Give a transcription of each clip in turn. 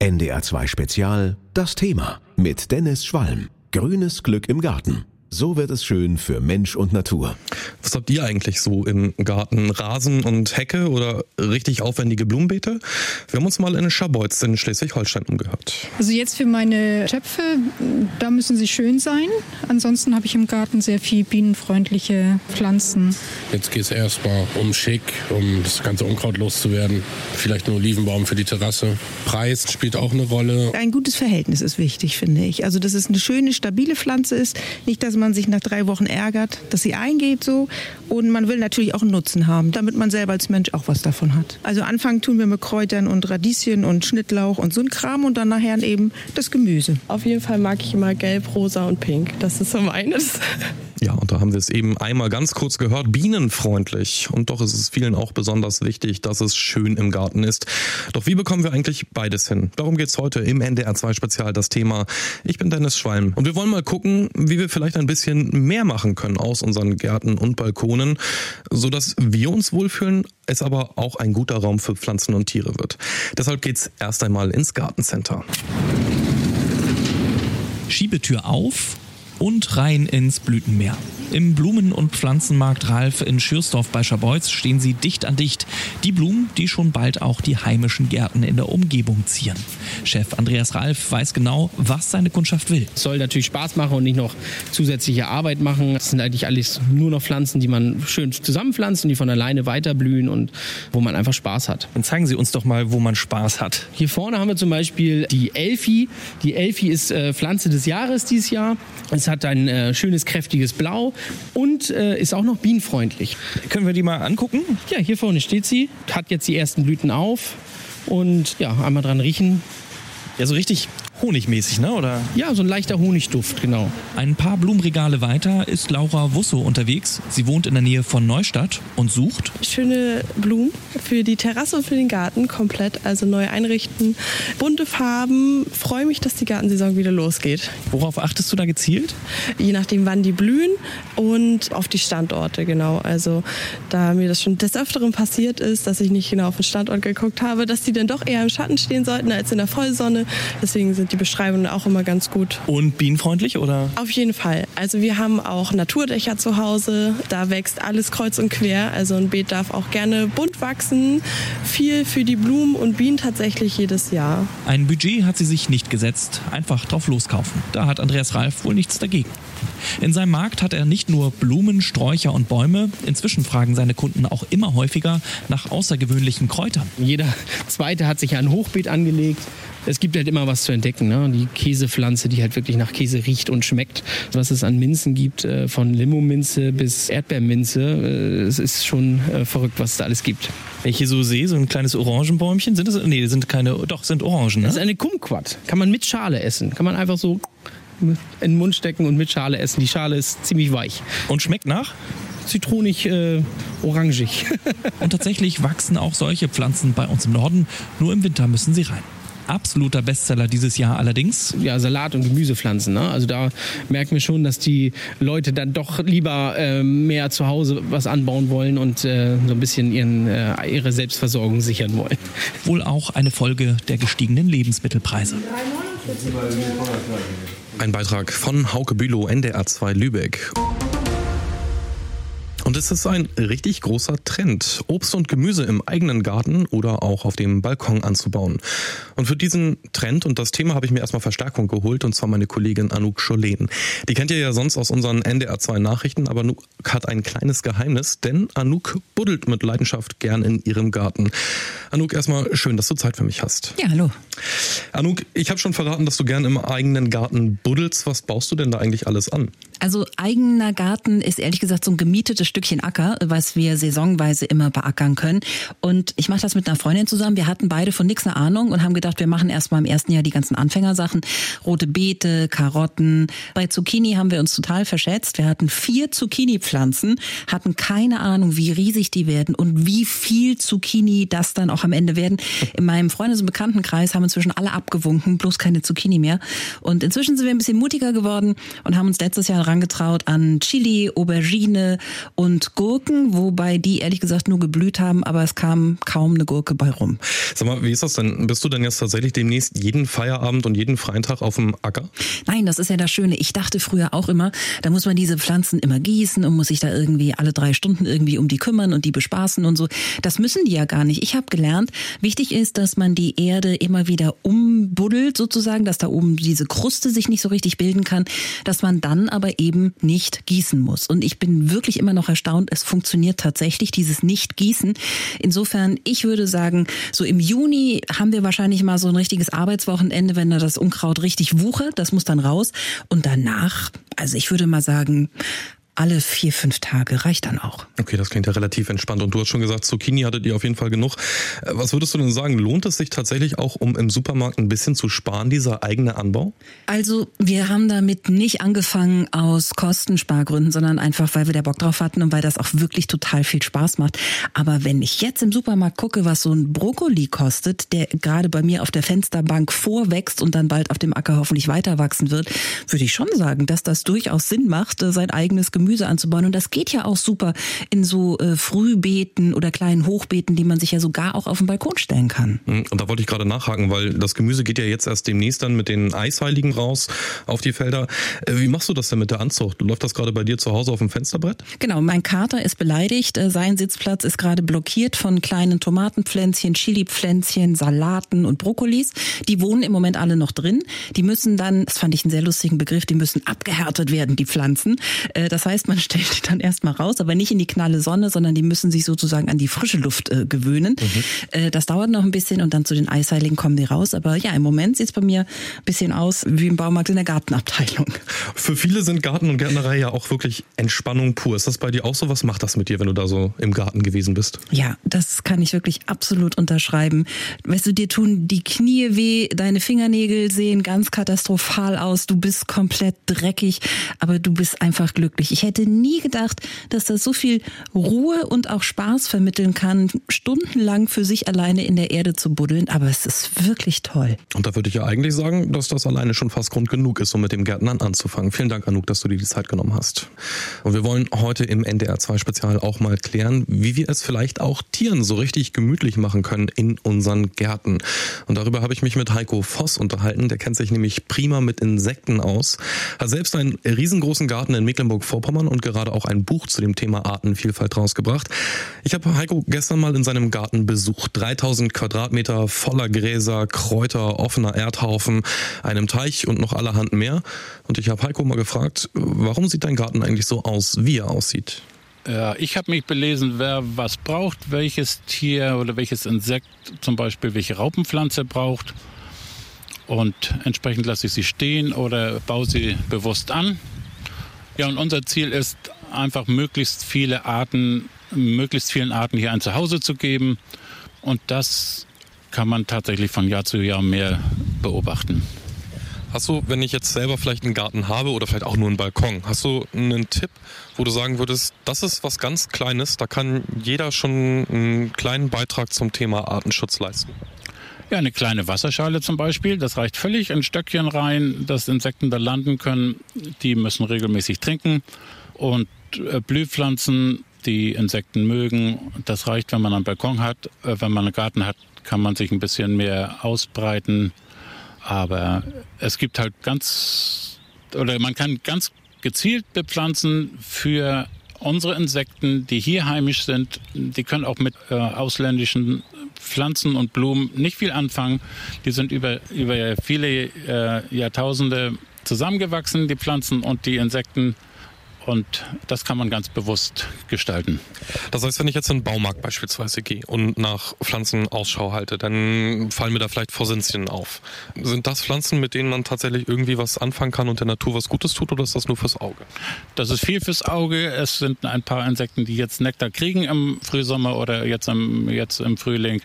NDR2 Spezial Das Thema mit Dennis Schwalm. Grünes Glück im Garten. So wird es schön für Mensch und Natur. Was habt ihr eigentlich so im Garten? Rasen und Hecke oder richtig aufwendige Blumenbeete? Wir haben uns mal in Scharbeutz in Schleswig-Holstein umgehört. Also jetzt für meine Töpfe, da müssen sie schön sein. Ansonsten habe ich im Garten sehr viel bienenfreundliche Pflanzen. Jetzt geht es erstmal um Schick, um das ganze Unkraut loszuwerden. Vielleicht einen Olivenbaum für die Terrasse. Preis spielt auch eine Rolle. Ein gutes Verhältnis ist wichtig, finde ich. Also, dass es eine schöne, stabile Pflanze ist. Nicht, dass man sich nach drei Wochen ärgert, dass sie eingeht so. Und man will natürlich auch einen Nutzen haben, damit man selber als Mensch auch was davon hat. Also anfangen tun wir mit Kräutern und Radieschen und Schnittlauch und so ein Kram und dann nachher eben das Gemüse. Auf jeden Fall mag ich immer gelb, rosa und pink. Das ist so meines. Ja, und da haben wir es eben einmal ganz kurz gehört, bienenfreundlich. Und doch ist es vielen auch besonders wichtig, dass es schön im Garten ist. Doch wie bekommen wir eigentlich beides hin? Darum geht's heute im NDR 2 Spezial das Thema. Ich bin Dennis Schwalm und wir wollen mal gucken, wie wir vielleicht ein bisschen mehr machen können aus unseren Gärten und Balkonen, sodass wir uns wohlfühlen, es aber auch ein guter Raum für Pflanzen und Tiere wird. Deshalb geht's erst einmal ins Gartencenter. Schiebetür auf und rein ins Blütenmeer. Im Blumen- und Pflanzenmarkt Ralf in Schürsdorf bei Scharbeutz stehen sie dicht an dicht. Die Blumen, die schon bald auch die heimischen Gärten in der Umgebung zieren. Chef Andreas Ralf weiß genau, was seine Kundschaft will. Es soll natürlich Spaß machen und nicht noch zusätzliche Arbeit machen. Es sind eigentlich alles nur noch Pflanzen, die man schön zusammenpflanzt und die von alleine weiterblühen und wo man einfach Spaß hat. Dann zeigen Sie uns doch mal, wo man Spaß hat. Hier vorne haben wir zum Beispiel die Elfi. Die Elfi ist äh, Pflanze des Jahres dieses Jahr. Es hat ein äh, schönes, kräftiges Blau und äh, ist auch noch bienenfreundlich. Können wir die mal angucken? Ja, hier vorne steht sie, hat jetzt die ersten Blüten auf und ja, einmal dran riechen. Ja, so richtig honigmäßig, ne? Oder? Ja, so ein leichter Honigduft, genau. Ein paar Blumenregale weiter ist Laura Wusso unterwegs. Sie wohnt in der Nähe von Neustadt und sucht Schöne Blumen für die Terrasse und für den Garten komplett, also neu einrichten. Bunte Farben. Freue mich, dass die Gartensaison wieder losgeht. Worauf achtest du da gezielt? Je nachdem, wann die blühen und auf die Standorte, genau. Also, da mir das schon des Öfteren passiert ist, dass ich nicht genau auf den Standort geguckt habe, dass die dann doch eher im Schatten stehen sollten als in der Vollsonne. Deswegen sind die Beschreibungen auch immer ganz gut. Und bienenfreundlich oder? Auf jeden Fall. Also wir haben auch Naturdächer zu Hause. Da wächst alles kreuz und quer. Also ein Beet darf auch gerne bunt wachsen. Viel für die Blumen und Bienen tatsächlich jedes Jahr. Ein Budget hat sie sich nicht gesetzt. Einfach drauf loskaufen. Da hat Andreas Ralf wohl nichts dagegen. In seinem Markt hat er nicht nur Blumen, Sträucher und Bäume. Inzwischen fragen seine Kunden auch immer häufiger nach außergewöhnlichen Kräutern. Jeder Zweite hat sich ein Hochbeet angelegt. Es gibt halt immer was zu entdecken. Ne? Die Käsepflanze, die halt wirklich nach Käse riecht und schmeckt. Was es an Minzen gibt, äh, von Limominze bis Erdbeerminze, äh, es ist schon äh, verrückt, was es da alles gibt. Wenn ich hier so sehe, so ein kleines Orangenbäumchen, sind das? Nee, sind keine, doch, sind Orangen. Das ist Ne? eine Kumquat. Kann man mit Schale essen. Kann man einfach so in den Mund stecken und mit Schale essen. Die Schale ist ziemlich weich. Und schmeckt nach? Zitronig, äh, orangig. Und tatsächlich wachsen auch solche Pflanzen bei uns im Norden. Nur im Winter müssen sie rein. Absoluter Bestseller dieses Jahr allerdings. ja, Salat- und Gemüsepflanzen. Ne? Also da merken wir schon, dass die Leute dann doch lieber äh, mehr zu Hause was anbauen wollen und äh, so ein bisschen ihren, äh, ihre Selbstversorgung sichern wollen. Wohl auch eine Folge der gestiegenen Lebensmittelpreise. Ein Beitrag von Hauke Bülow, NDR 2 Lübeck. Und es ist ein richtig großer Trend, Obst und Gemüse im eigenen Garten oder auch auf dem Balkon anzubauen. Und für diesen Trend und das Thema habe ich mir erstmal Verstärkung geholt, und zwar meine Kollegin Anouk Scholen. Die kennt ihr ja sonst aus unseren NDR 2 Nachrichten, aber Anouk hat ein kleines Geheimnis, denn Anouk buddelt mit Leidenschaft gern in ihrem Garten. Anouk, erstmal schön, dass du Zeit für mich hast. Ja, hallo. Anouk, ich habe schon verraten, dass du gern im eigenen Garten buddelst. Was baust du denn da eigentlich alles an? Also eigener Garten ist ehrlich gesagt so ein gemietetes Stückchen Acker, was wir saisonweise immer beackern können. Und ich mache das mit einer Freundin zusammen. Wir hatten beide von nichts eine Ahnung und haben gedacht, wir machen erstmal im ersten Jahr die ganzen Anfängersachen. Rote Beete, Karotten. Bei Zucchini haben wir uns total verschätzt. Wir hatten vier Zucchini-Pflanzen, hatten keine Ahnung, wie riesig die werden und wie viel Zucchini das dann auch am Ende werden. In meinem Freundes- und Bekanntenkreis haben inzwischen alle abgewunken, bloß keine Zucchini mehr. Und inzwischen sind wir ein bisschen mutiger geworden und haben uns letztes Jahr herangetraut an Chili, Aubergine und Gurken, wobei die ehrlich gesagt nur geblüht haben, aber es kam kaum eine Gurke bei rum. Sag mal, wie ist das denn? Bist du denn jetzt tatsächlich demnächst jeden Feierabend und jeden freien Tag auf dem Acker? Nein, das ist ja das Schöne. Ich dachte früher auch immer, da muss man diese Pflanzen immer gießen und muss sich da irgendwie alle drei Stunden irgendwie um die kümmern und die bespaßen und so. Das müssen die ja gar nicht. Ich habe gelernt, wichtig ist, dass man die Erde immer wieder umbuddelt sozusagen, dass da oben diese Kruste sich nicht so richtig bilden kann, dass man dann aber eben nicht gießen muss. Und ich bin wirklich immer noch erstaunt, es funktioniert tatsächlich, dieses Nicht-Gießen. Insofern, ich würde sagen, so im Juni haben wir wahrscheinlich mal so ein richtiges Arbeitswochenende, wenn da das Unkraut richtig wuchert. Das muss dann raus. Und danach, also ich würde mal sagen, alle vier, fünf Tage reicht dann auch. Okay, das klingt ja relativ entspannt. Und du hast schon gesagt, Zucchini hattet ihr auf jeden Fall genug. Äh, was würdest du denn sagen? Lohnt es sich tatsächlich auch, um im Supermarkt ein bisschen zu sparen, dieser eigene Anbau? Also, wir haben damit nicht angefangen aus Kostenspargründen, sondern einfach, weil wir da Bock drauf hatten und weil das auch wirklich total viel Spaß macht. Aber wenn ich jetzt im Supermarkt gucke, was so ein Brokkoli kostet, der gerade bei mir auf der Fensterbank vorwächst und dann bald auf dem Acker hoffentlich weiter wachsen wird, würde ich schon sagen, dass das durchaus Sinn macht, äh, sein eigenes Gemüse Gemüse anzubauen. Und das geht ja auch super in so äh, Frühbeeten oder kleinen Hochbeeten, die man sich ja sogar auch auf den Balkon stellen kann. Hm, und da wollte ich gerade nachhaken, weil das Gemüse geht ja jetzt erst demnächst dann mit den Eisheiligen raus auf die Felder. Äh, wie machst du das denn mit der Anzucht? Läuft das gerade bei dir zu Hause auf dem Fensterbrett? Genau, mein Kater ist beleidigt. Äh, sein Sitzplatz ist gerade blockiert von kleinen Tomatenpflänzchen, Chilipflänzchen, Salaten und Brokkolis. Die wohnen im Moment alle noch drin. Die müssen dann, das fand ich einen sehr lustigen Begriff, die müssen abgehärtet werden, die Pflanzen. Äh, das heißt, heißt, man stellt die dann erstmal raus, aber nicht in die knalle Sonne, sondern die müssen sich sozusagen an die frische Luft äh, gewöhnen. Mhm. Äh, das dauert noch ein bisschen und dann zu den Eisheiligen kommen die raus. Aber ja, im Moment sieht es bei mir ein bisschen aus wie im Baumarkt in der Gartenabteilung. Für viele sind Garten und Gärtnerei ja auch wirklich Entspannung pur. Ist das bei dir auch so? Was macht das mit dir, wenn du da so im Garten gewesen bist? Ja, das kann ich wirklich absolut unterschreiben. Weißt du, dir tun die Knie weh, deine Fingernägel sehen ganz katastrophal aus, du bist komplett dreckig, aber du bist einfach glücklich. Ich hätte nie gedacht, dass das so viel Ruhe und auch Spaß vermitteln kann, stundenlang für sich alleine in der Erde zu buddeln. Aber es ist wirklich toll. Und da würde ich ja eigentlich sagen, dass das alleine schon fast Grund genug ist, um mit dem Gärtnern anzufangen. Vielen Dank, Anouk, dass du dir die Zeit genommen hast. Und wir wollen heute im NDR 2 Spezial auch mal klären, wie wir es vielleicht auch Tieren so richtig gemütlich machen können in unseren Gärten. Und darüber habe ich mich mit Heiko Voss unterhalten. Der kennt sich nämlich prima mit Insekten aus, hat selbst einen riesengroßen Garten in Mecklenburg-Vorpommern Vorpommern und gerade auch ein Buch zu dem Thema Artenvielfalt rausgebracht. Ich habe Heiko gestern mal in seinem Garten besucht. 3000 Quadratmeter voller Gräser, Kräuter, offener Erdhaufen, einem Teich und noch allerhand mehr. Und ich habe Heiko mal gefragt, warum sieht dein Garten eigentlich so aus, wie er aussieht? Ja, ich habe mich belesen, wer was braucht, welches Tier oder welches Insekt zum Beispiel welche Raupenpflanze braucht. Und entsprechend lasse ich sie stehen oder baue sie bewusst an. Ja, und unser Ziel ist einfach möglichst viele Arten, möglichst vielen Arten hier ein Zuhause zu geben. Und das kann man tatsächlich von Jahr zu Jahr mehr beobachten. Hast du, wenn ich jetzt selber vielleicht einen Garten habe oder vielleicht auch nur einen Balkon, hast du einen Tipp, wo du sagen würdest, das ist was ganz Kleines, da kann jeder schon einen kleinen Beitrag zum Thema Artenschutz leisten? Ja, eine kleine Wasserschale zum Beispiel, das reicht völlig. Ein Stöckchen rein, dass Insekten da landen können. Die müssen regelmäßig trinken. Und äh, Blühpflanzen, die Insekten mögen, das reicht, wenn man einen Balkon hat. Äh, wenn man einen Garten hat, kann man sich ein bisschen mehr ausbreiten. Aber es gibt halt ganz, oder man kann ganz gezielt bepflanzen für unsere Insekten, die hier heimisch sind. Die können auch mit äh, ausländischen Pflanzen und Blumen nicht viel anfangen. Die sind über, über viele äh, Jahrtausende zusammengewachsen, die Pflanzen und die Insekten. Und das kann man ganz bewusst gestalten. Das heißt, wenn ich jetzt in den Baumarkt beispielsweise gehe und nach Pflanzen Ausschau halte, dann fallen mir da vielleicht Forsythien auf. Sind das Pflanzen, mit denen man tatsächlich irgendwie was anfangen kann und der Natur was Gutes tut oder ist das nur fürs Auge? Das ist viel fürs Auge. Es sind ein paar Insekten, die jetzt Nektar kriegen im Frühsommer oder jetzt im, jetzt im Frühling.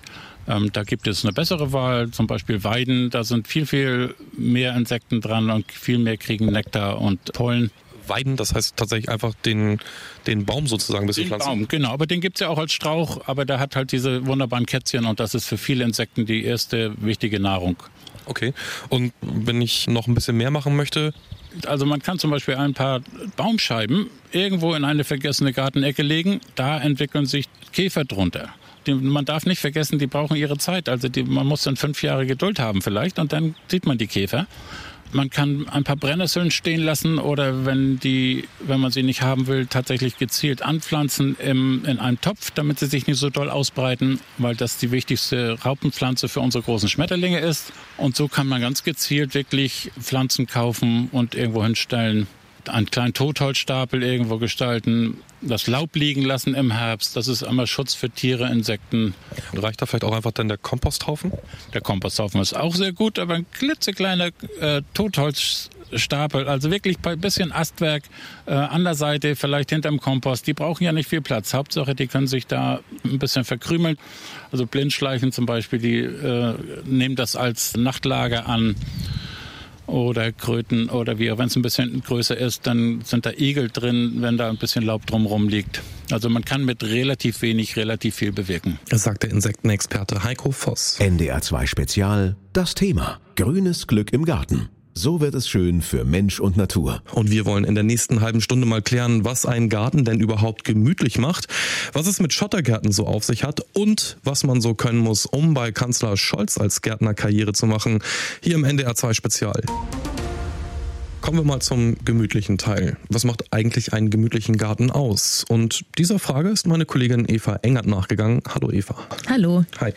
Ähm, da gibt es eine bessere Wahl, zum Beispiel Weiden. Da sind viel, viel mehr Insekten dran und viel mehr kriegen Nektar und Pollen weiden, das heißt tatsächlich einfach den, den Baum sozusagen ein bisschen pflanzen. Baum, genau, aber den gibt es ja auch als Strauch, aber der hat halt diese wunderbaren Kätzchen und das ist für viele Insekten die erste wichtige Nahrung. Okay. Und wenn ich noch ein bisschen mehr machen möchte, Also man kann zum Beispiel ein paar Baumscheiben irgendwo in eine vergessene Gartenecke legen. Da entwickeln sich Käfer drunter. Man darf nicht vergessen, die brauchen ihre Zeit. Also die, man muss dann fünf Jahre Geduld haben vielleicht und dann sieht man die Käfer. Man kann ein paar Brennnesseln stehen lassen oder wenn die, wenn man sie nicht haben will, tatsächlich gezielt anpflanzen im, in einem Topf, damit sie sich nicht so doll ausbreiten, weil das die wichtigste Raupenpflanze für unsere großen Schmetterlinge ist. Und so kann man ganz gezielt wirklich Pflanzen kaufen und irgendwo hinstellen, einen kleinen Totholzstapel irgendwo gestalten, das Laub liegen lassen im Herbst. Das ist einmal Schutz für Tiere, Insekten. Und reicht da vielleicht auch einfach dann der Komposthaufen? Der Komposthaufen ist auch sehr gut, aber ein klitzekleiner äh, Totholzstapel, also wirklich ein bisschen Astwerk äh, an der Seite, vielleicht hinterm Kompost. Die brauchen ja nicht viel Platz. Hauptsache, die können sich da ein bisschen verkrümeln. Also Blindschleichen zum Beispiel, die äh, nehmen das als Nachtlager an oder Kröten oder wie, wenn es ein bisschen größer ist, dann sind da Igel drin, wenn da ein bisschen Laub drumherum liegt. Also man kann mit relativ wenig relativ viel bewirken. Das sagt der Insektenexperte Heiko Voss. NDR 2 Spezial, das Thema Grünes Glück im Garten. So wird es schön für Mensch und Natur. Und wir wollen in der nächsten halben Stunde mal klären, was ein Garten denn überhaupt gemütlich macht, was es mit Schottergärten so auf sich hat und was man so können muss, um bei Kanzler Scholz als Gärtner Karriere zu machen. Hier im NDR 2 Spezial. Kommen wir mal zum gemütlichen Teil. Was macht eigentlich einen gemütlichen Garten aus? Und dieser Frage ist meine Kollegin Eva Engert nachgegangen. Hallo Eva. Hallo. Hi.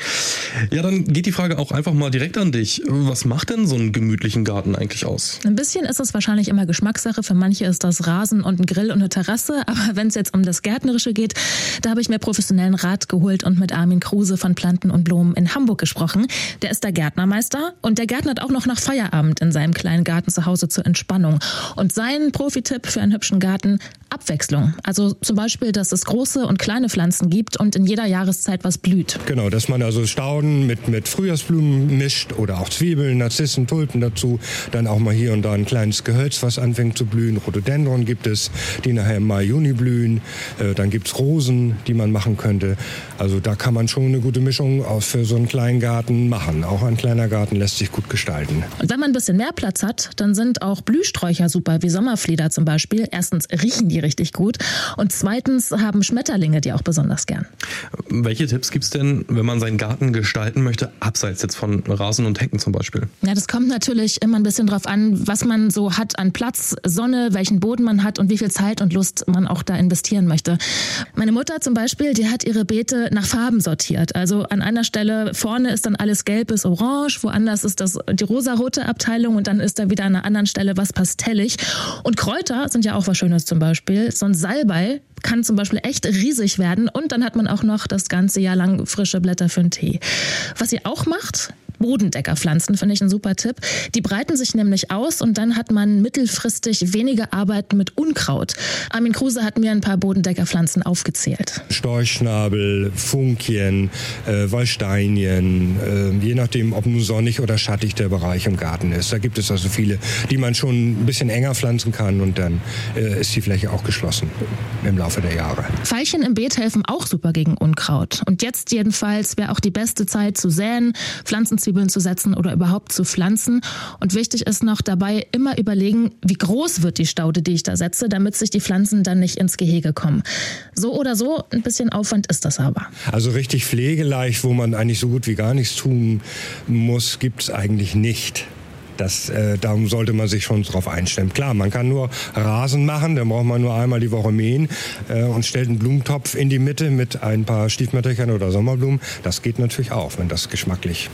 Ja, dann geht die Frage auch einfach mal direkt an dich. Was macht denn so einen gemütlichen Garten eigentlich aus? Ein bisschen ist es wahrscheinlich immer Geschmackssache. Für manche ist das Rasen und ein Grill und eine Terrasse. Aber wenn es jetzt um das Gärtnerische geht, da habe ich mir professionellen Rat geholt und mit Armin Kruse von Planten und Blumen in Hamburg gesprochen. Der ist der Gärtnermeister und der gärtnert auch noch nach Feierabend in seinem kleinen Garten zu Hause zur Entspannung. Und sein Profitipp für einen hübschen Garten, Abwechslung. Also zum Beispiel, dass es große und kleine Pflanzen gibt und in jeder Jahreszeit was blüht. Genau, dass man also Stauden mit, mit Frühjahrsblumen mischt oder auch Zwiebeln, Narzissen, Tulpen dazu. Dann auch mal hier und da ein kleines Gehölz, was anfängt zu blühen. Rhododendron gibt es, die nachher im Mai, Juni blühen. Äh, dann gibt es Rosen, die man machen könnte. Also da kann man schon eine gute Mischung für so einen kleinen Garten machen. Auch ein kleiner Garten lässt sich gut gestalten. Und wenn man ein bisschen mehr Platz hat, dann sind auch Blühsträucher super, wie Sommerflieder zum Beispiel. Erstens riechen die richtig gut und zweitens haben Schmetterlinge die auch besonders gern. Welche Tipps gibt es denn, wenn man seinen Garten gestalten möchte, abseits jetzt von Rasen und Hecken zum Beispiel? Ja, das kommt natürlich immer ein bisschen drauf an, was man so hat an Platz, Sonne, welchen Boden man hat und wie viel Zeit und Lust man auch da investieren möchte. Meine Mutter zum Beispiel, die hat ihre Beete nach Farben sortiert. Also an einer Stelle vorne ist dann alles gelb bis orange, woanders ist das die rosarote Abteilung und dann ist da wieder an einer anderen Stelle was pastellig. Und Kräuter sind ja auch was Schönes zum Beispiel. So ein Salbei kann zum Beispiel echt riesig werden und dann hat man auch noch das ganze Jahr lang frische Blätter für einen Tee. Was ihr auch macht, Bodendeckerpflanzen finde ich ein super Tipp. Die breiten sich nämlich aus und dann hat man mittelfristig weniger Arbeit mit Unkraut. Armin Kruse hat mir ein paar Bodendeckerpflanzen aufgezählt. Storchschnabel, Funkien, äh, Wallsteinien, äh, je nachdem, ob nun sonnig oder schattig der Bereich im Garten ist. Da gibt es also viele, die man schon ein bisschen enger pflanzen kann und dann äh, ist die Fläche auch geschlossen im Laufe der Jahre. Veilchen im Beet helfen auch super gegen Unkraut. Und jetzt jedenfalls wäre auch die beste Zeit zu säen, Pflanzenzwiebeln zu setzen oder überhaupt zu pflanzen. Und wichtig ist noch dabei immer überlegen, wie groß wird die Staude, die ich da setze, damit sich die Pflanzen dann nicht ins Gehege kommen. So oder so, ein bisschen Aufwand ist das aber. Also richtig pflegeleicht, wo man eigentlich so gut wie gar nichts tun muss, gibt es eigentlich nicht. Das, äh, darum sollte man sich schon darauf einstellen. Klar, man kann nur Rasen machen, dann braucht man nur einmal die Woche mähen äh, und stellt einen Blumentopf in die Mitte mit ein paar Stiefmütterchen oder Sommerblumen. Das geht natürlich auch, wenn das geschmacklich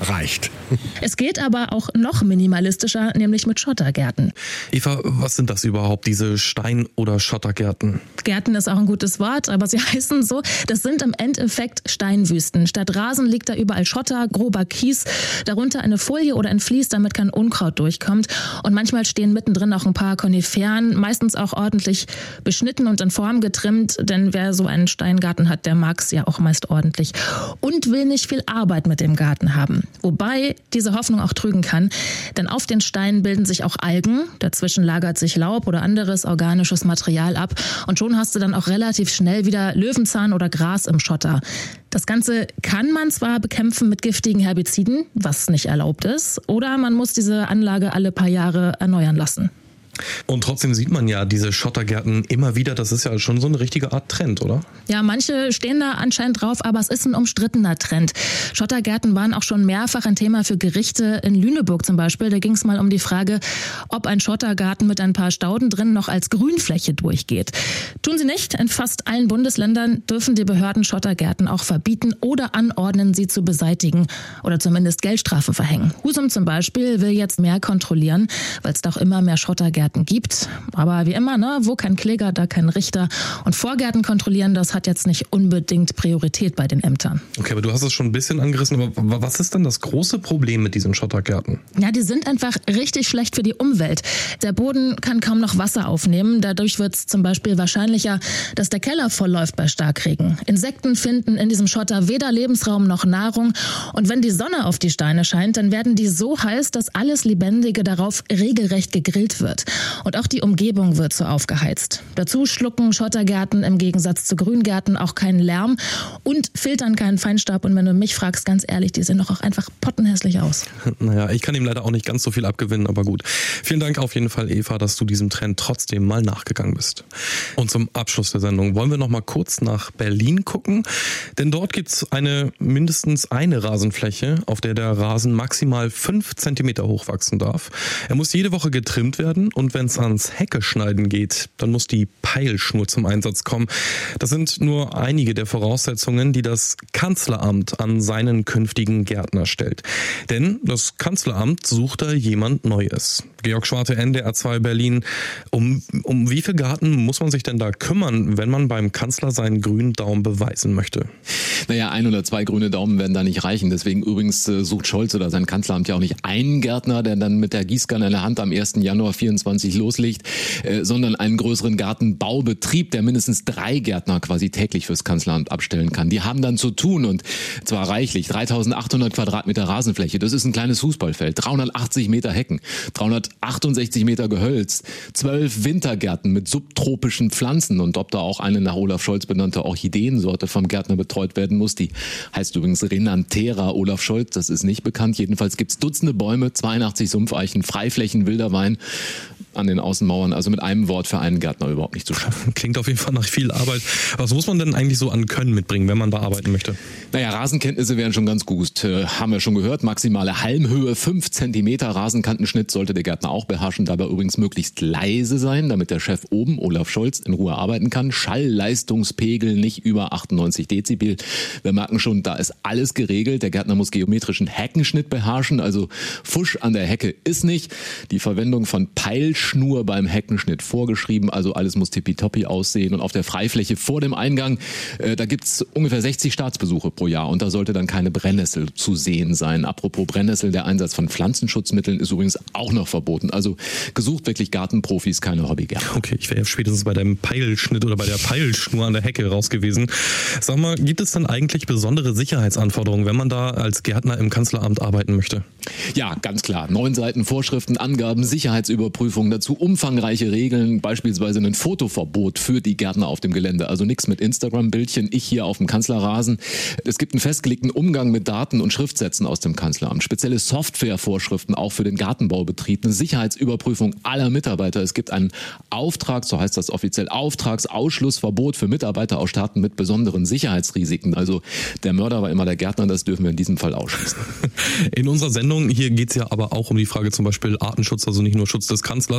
reicht. Es geht aber auch noch minimalistischer, nämlich mit Schottergärten. Eva, was sind das überhaupt, diese Stein- oder Schottergärten? Gärten ist auch ein gutes Wort, aber sie heißen so. Das sind im Endeffekt Steinwüsten. Statt Rasen liegt da überall Schotter, grober Kies, darunter eine Folie oder ein Vlies, damit kein Unkraut durchkommt. Und manchmal stehen mittendrin auch ein paar Koniferen, meistens auch ordentlich beschnitten und in Form getrimmt, denn wer so einen Steingarten hat, der mag es ja auch meist ordentlich. Und will nicht viel Arbeit mit dem Garten haben. Wobei diese Hoffnung auch trügen kann, denn auf den Steinen bilden sich auch Algen, dazwischen lagert sich Laub oder anderes organisches Material ab und schon hast du dann auch relativ schnell wieder Löwenzahn oder Gras im Schotter. Das Ganze kann man zwar bekämpfen mit giftigen Herbiziden, was nicht erlaubt ist, oder man muss diese Anlage alle paar Jahre erneuern lassen. Und trotzdem sieht man ja diese Schottergärten immer wieder. Das ist ja schon so eine richtige Art Trend, oder? Ja, manche stehen da anscheinend drauf, aber es ist ein umstrittener Trend. Schottergärten waren auch schon mehrfach ein Thema für Gerichte in Lüneburg zum Beispiel. Da ging es mal um die Frage, ob ein Schottergarten mit ein paar Stauden drin noch als Grünfläche durchgeht. Tun sie nicht. In fast allen Bundesländern dürfen die Behörden Schottergärten auch verbieten oder anordnen, sie zu beseitigen oder zumindest Geldstrafen verhängen. Husum zum Beispiel will jetzt mehr kontrollieren, weil es doch immer mehr Schottergärten Vorgärten gibt. Aber wie immer, ne, wo kein Kläger, da kein Richter. Und Vorgärten kontrollieren, das hat jetzt nicht unbedingt Priorität bei den Ämtern. Okay, aber du hast es schon ein bisschen angerissen. Aber was ist denn das große Problem mit diesen Schottergärten? Ja, die sind einfach richtig schlecht für die Umwelt. Der Boden kann kaum noch Wasser aufnehmen. Dadurch wird es zum Beispiel wahrscheinlicher, dass der Keller vollläuft bei Starkregen. Insekten finden in diesem Schotter weder Lebensraum noch Nahrung. Und wenn die Sonne auf die Steine scheint, dann werden die so heiß, dass alles Lebendige darauf regelrecht gegrillt wird. Und auch die Umgebung wird so aufgeheizt. Dazu schlucken Schottergärten im Gegensatz zu Grüngärten auch keinen Lärm und filtern keinen Feinstaub. Und wenn du mich fragst, ganz ehrlich, die sehen doch auch einfach pottenhässlich aus. Naja, ich kann ihm leider auch nicht ganz so viel abgewinnen, aber gut. Vielen Dank auf jeden Fall, Eva, dass du diesem Trend trotzdem mal nachgegangen bist. Und zum Abschluss der Sendung wollen wir noch mal kurz nach Berlin gucken, denn dort gibt es eine mindestens eine Rasenfläche, auf der der Rasen maximal fünf Zentimeter hoch wachsen darf. Er muss jede Woche getrimmt werden und wenn es ans Hecke schneiden geht, dann muss die Peilschnur zum Einsatz kommen. Das sind nur einige der Voraussetzungen, die das Kanzleramt an seinen künftigen Gärtner stellt. Denn das Kanzleramt sucht da jemand Neues. Georg Schwarte, NDR 2 Berlin. Um, um wie viel Garten muss man sich denn da kümmern, wenn man beim Kanzler seinen grünen Daumen beweisen möchte? Naja, ein oder zwei grüne Daumen werden da nicht reichen. Deswegen übrigens äh, sucht Scholz oder sein Kanzleramt ja auch nicht einen Gärtner, der dann mit der Gießkanne in der Hand am 1. Januar 24 loslegt, äh, sondern einen größeren Gartenbaubetrieb, der mindestens drei Gärtner quasi täglich fürs Kanzleramt abstellen kann. Die haben dann zu tun und zwar reichlich. 3800 Quadratmeter Rasenfläche, das ist ein kleines Fußballfeld. 380 Meter Hecken, 368 Meter Gehölz, 12 Wintergärten mit subtropischen Pflanzen. Und ob da auch eine nach Olaf Scholz benannte Orchideensorte vom Gärtner betreut werden muss, die heißt übrigens Renantera Olaf Scholz, das ist nicht bekannt. Jedenfalls gibt's Dutzende Bäume, 82 Sumpfeichen, Freiflächen, wilder Wein an den Außenmauern. Also mit einem Wort für einen Gärtner überhaupt nicht zu schaffen. Klingt auf jeden Fall nach viel Arbeit. Was muss man denn eigentlich so an Können mitbringen, wenn man da arbeiten möchte? Naja, Rasenkenntnisse wären schon ganz gut. Äh, haben wir schon gehört. Maximale Halmhöhe 5 cm Rasenkantenschnitt sollte der Gärtner auch beherrschen. Dabei übrigens möglichst leise sein, damit der Chef oben, Olaf Scholz, in Ruhe arbeiten kann. Schallleistungspegel nicht über 98 Dezibel. Wir merken schon, da ist alles geregelt. Der Gärtner muss geometrischen Heckenschnitt beherrschen. Also Fusch an der Hecke ist nicht. Die Verwendung von Peilsch Schnur beim Heckenschnitt vorgeschrieben, also alles muss tippitoppi aussehen. Und auf der Freifläche vor dem Eingang, äh, da gibt's ungefähr 60 Staatsbesuche pro Jahr und da sollte dann keine Brennnessel zu sehen sein. Apropos Brennnessel, der Einsatz von Pflanzenschutzmitteln ist übrigens auch noch verboten. Also gesucht wirklich Gartenprofis, keine Hobbygärtner. Okay, ich wäre spätestens bei deinem Peilschnitt oder bei der Peilschnur an der Hecke raus gewesen. Sag mal, gibt es dann eigentlich besondere Sicherheitsanforderungen, wenn man da als Gärtner im Kanzleramt arbeiten möchte? Ja, ganz klar. Neun Seiten Vorschriften, Angaben, Sicherheitsüberprüfung, dazu umfangreiche Regeln, beispielsweise ein Fotoverbot für die Gärtner auf dem Gelände. Also nichts mit Instagram-Bildchen, ich hier auf dem Kanzlerrasen. Es gibt einen festgelegten Umgang mit Daten und Schriftsätzen aus dem Kanzleramt, spezielle Softwarevorschriften auch für den Gartenbaubetrieb, eine Sicherheitsüberprüfung aller Mitarbeiter. Es gibt einen Auftrag, so heißt das offiziell, Auftragsausschlussverbot für Mitarbeiter aus Staaten mit besonderen Sicherheitsrisiken. Also der Mörder war immer der Gärtner, das dürfen wir in diesem Fall ausschließen. In unserer Sendung hier geht es ja aber auch um die Frage zum Beispiel Artenschutz, also nicht nur Schutz des Kanzlers.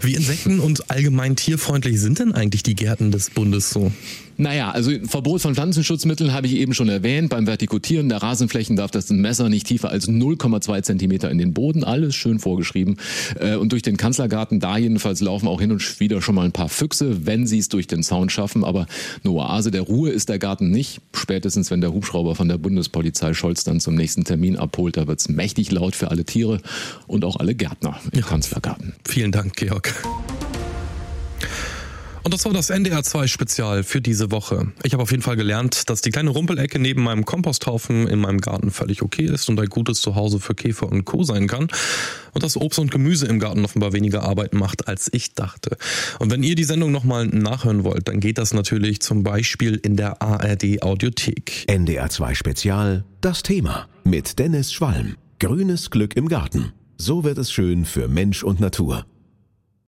Wie insekten- und allgemein tierfreundlich sind denn eigentlich die Gärten des Bundes so? Naja, also Verbot von Pflanzenschutzmitteln habe ich eben schon erwähnt. Beim Vertikutieren der Rasenflächen darf das Messer nicht tiefer als 0,2 Zentimeter in den Boden. Alles schön vorgeschrieben. Äh, und durch den Kanzlergarten, da jedenfalls laufen auch hin und wieder schon mal ein paar Füchse, wenn sie es durch den Zaun schaffen. Aber eine Oase der Ruhe ist der Garten nicht. Spätestens, wenn der Hubschrauber von der Bundespolizei Scholz dann zum nächsten Termin abholt, da wird es mächtig laut für alle Tiere und auch alle Gärtner im ja. Kanzlergarten. Vielen Dank, Georg. Und das war das NDR 2 Spezial für diese Woche. Ich habe auf jeden Fall gelernt, dass die kleine Rumpelecke neben meinem Komposthaufen in meinem Garten völlig okay ist und ein gutes Zuhause für Käfer und Co. sein kann. Und dass Obst und Gemüse im Garten offenbar weniger Arbeit macht, als ich dachte. Und wenn ihr die Sendung nochmal nachhören wollt, dann geht das natürlich zum Beispiel in der ARD Audiothek. NDR 2 Spezial, das Thema mit Dennis Schwalm. Grünes Glück im Garten. So wird es schön für Mensch und Natur.